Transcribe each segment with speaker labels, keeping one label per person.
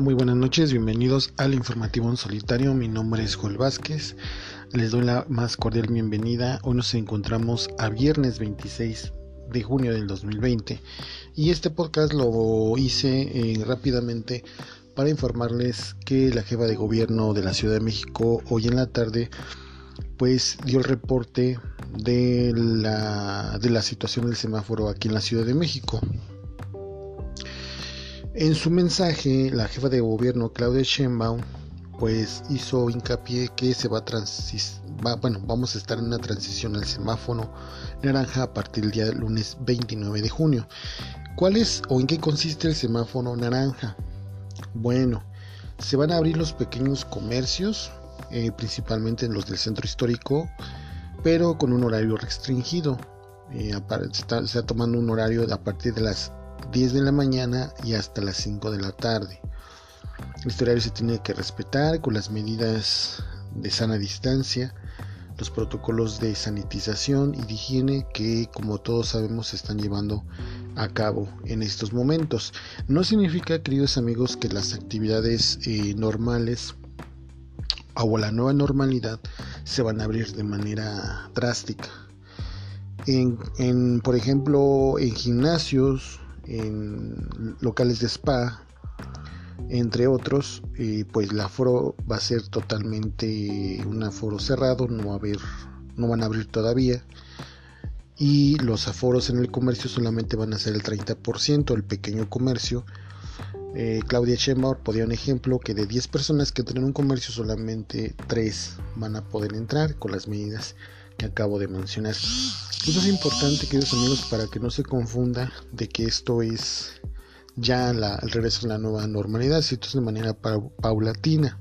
Speaker 1: Muy buenas noches, bienvenidos al informativo en solitario. Mi nombre es Joel Vázquez. Les doy la más cordial bienvenida. Hoy nos encontramos a viernes 26 de junio del 2020 y este podcast lo hice eh, rápidamente para informarles que la jefa de gobierno de la Ciudad de México hoy en la tarde pues dio el reporte de la, de la situación del semáforo aquí en la Ciudad de México. En su mensaje, la jefa de gobierno Claudia Sheinbaum pues hizo hincapié que se va a transis bueno, vamos a estar en una transición al semáforo naranja a partir del día del lunes 29 de junio. ¿Cuál es o en qué consiste el semáforo naranja? Bueno, se van a abrir los pequeños comercios, eh, principalmente en los del centro histórico, pero con un horario restringido. Eh, se, está, tomando un horario a partir de las 10 de la mañana y hasta las 5 de la tarde. Este horario se tiene que respetar con las medidas de sana distancia, los protocolos de sanitización y de higiene que como todos sabemos se están llevando a cabo en estos momentos. No significa, queridos amigos, que las actividades eh, normales o la nueva normalidad se van a abrir de manera drástica. En, por ejemplo, en gimnasios, en locales de spa, entre otros, pues el aforo va a ser totalmente un aforo cerrado, no va no van a abrir todavía. Y los aforos en el comercio solamente van a ser el 30%, el pequeño comercio. Eh, Claudia Sheinbaum podía un ejemplo que de 10 personas que tienen un comercio solamente 3 van a poder entrar con las medidas que acabo de mencionar. Esto es importante, queridos amigos, para que no se confunda de que esto es ya la, el regreso a la nueva normalidad, si esto es de manera paulatina.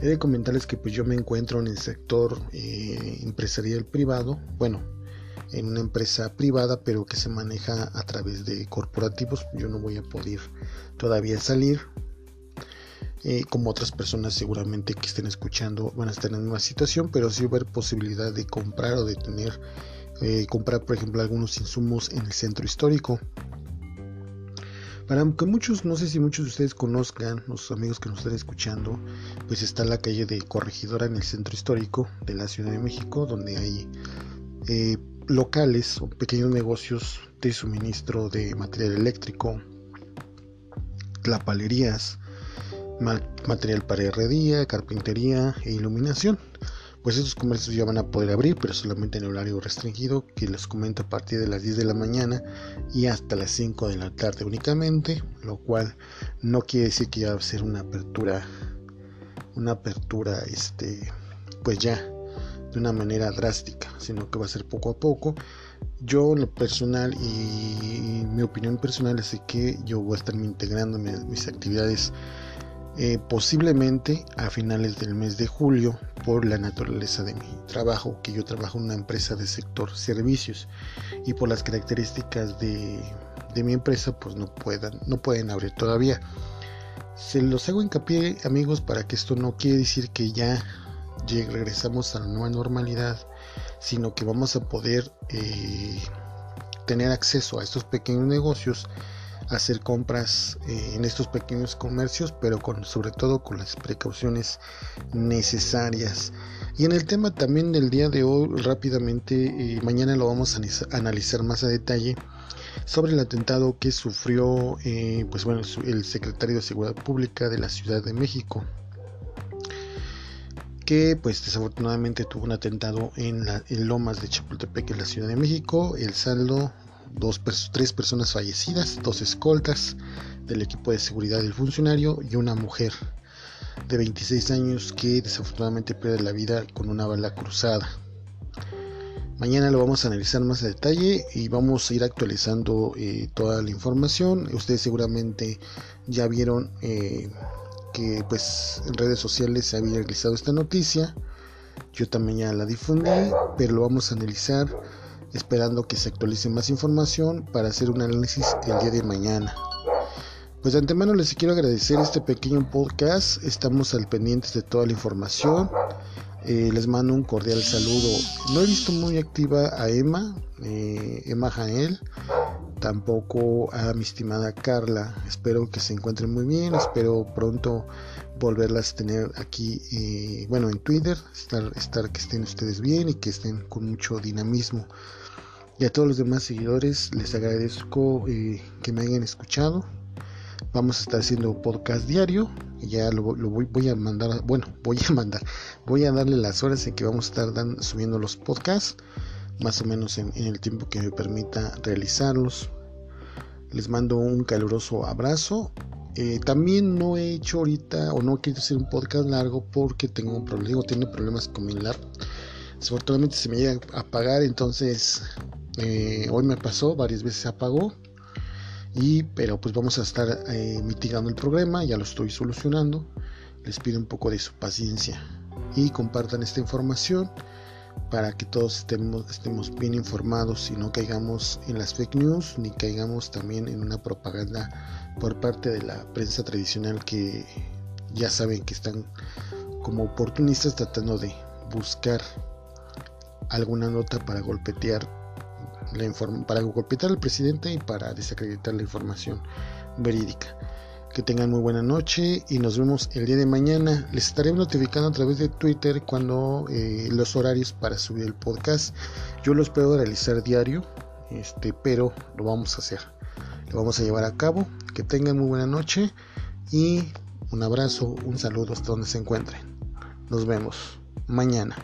Speaker 1: He de comentarles que pues yo me encuentro en el sector eh, empresarial privado, bueno, en una empresa privada, pero que se maneja a través de corporativos. Yo no voy a poder todavía salir, eh, como otras personas seguramente que estén escuchando van a estar en la misma situación, pero sí va a haber posibilidad de comprar o de tener, eh, comprar por ejemplo algunos insumos en el centro histórico. Para que muchos, no sé si muchos de ustedes conozcan, los amigos que nos están escuchando, pues está la calle de Corregidora en el centro histórico de la Ciudad de México, donde hay eh, locales o pequeños negocios de suministro de material eléctrico, tlapalerías, material para herrería, carpintería e iluminación. Pues estos comercios ya van a poder abrir, pero solamente en horario restringido, que les comento a partir de las 10 de la mañana y hasta las 5 de la tarde únicamente, lo cual no quiere decir que ya va a ser una apertura, una apertura, este, pues ya de una manera drástica, sino que va a ser poco a poco. Yo, lo personal y mi opinión personal es que yo voy a estar integrando mis actividades eh, posiblemente a finales del mes de julio por la naturaleza de mi trabajo, que yo trabajo en una empresa de sector servicios y por las características de, mi empresa pues no, puedan, no pueden abrir todavía. Se los hago hincapié amigos para que esto no quiere decir que ya regresamos a la nueva normalidad, sino que vamos a poder eh, tener acceso a estos pequeños negocios hacer compras eh, en estos pequeños comercios, pero con, sobre todo con las precauciones necesarias. Y en el tema también del día de hoy, rápidamente, eh, mañana lo vamos a analizar más a detalle sobre el atentado que sufrió eh, pues bueno, el secretario de Seguridad Pública de la Ciudad de México que pues desafortunadamente tuvo un atentado en, la, en Lomas de Chapultepec en la Ciudad de México el saldo dos, tres personas fallecidas, dos escoltas del equipo de seguridad del funcionario y una mujer de 26 años que desafortunadamente pierde la vida con una bala cruzada. Mañana lo vamos a analizar más a detalle y vamos a ir actualizando eh, toda la información. Ustedes seguramente ya vieron eh, que pues en redes sociales se había realizado esta noticia. Yo también ya la difundí, pero lo vamos a analizar esperando que se actualice más información para hacer un análisis el día de mañana. Pues de antemano les quiero agradecer este pequeño podcast, estamos al pendiente de toda la información. Eh, les mando un cordial saludo. No he visto muy activa a Emma, eh, Emma Jael, tampoco a mi estimada Carla. Espero que se encuentren muy bien, espero pronto volverlas a tener aquí, eh, bueno, en Twitter, estar, estar que estén ustedes bien y que estén con mucho dinamismo. Y a todos los demás seguidores les agradezco que me hayan escuchado. Vamos a estar haciendo podcast diario. Ya lo, voy, a mandar, bueno, voy a mandar, voy a darle las horas en que vamos a estar subiendo los podcasts, más o menos en, el tiempo que me permita realizarlos. Les mando un caluroso abrazo. Eh, también no he hecho ahorita o no quiero hacer un podcast largo porque tengo un problema, tengo problemas con mi laptop. Desafortunadamente se me llega a apagar, entonces eh, hoy me pasó, varias veces apagó. Y pero pues vamos a estar eh, mitigando el problema ya lo estoy solucionando. Les pido un poco de su paciencia y compartan esta información para que todos estemos bien informados y no caigamos en las fake news ni caigamos también en una propaganda por parte de la prensa tradicional que ya saben que están como oportunistas tratando de buscar alguna nota para golpetear para golpear al presidente y para desacreditar la información verídica. Que tengan muy buena noche y nos vemos el día de mañana. Les estaré notificando a través de Twitter cuando eh, los horarios para subir el podcast. Yo los puedo realizar diario, este, pero lo vamos a hacer. Lo vamos a llevar a cabo. Que tengan muy buena noche y un abrazo, un saludo hasta donde se encuentren. Nos vemos mañana.